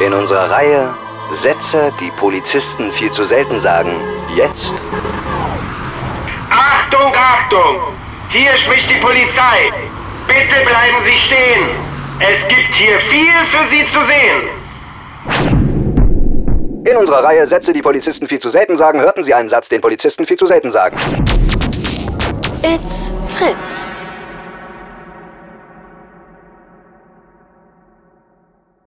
In unserer Reihe Sätze, die Polizisten viel zu selten sagen. Jetzt Achtung, Achtung! Hier spricht die Polizei. Bitte bleiben Sie stehen. Es gibt hier viel für Sie zu sehen. in unserer Reihe Sätze, die Polizisten viel zu selten sagen, hörten Sie einen Satz, den Polizisten viel zu selten sagen. It's Fritz.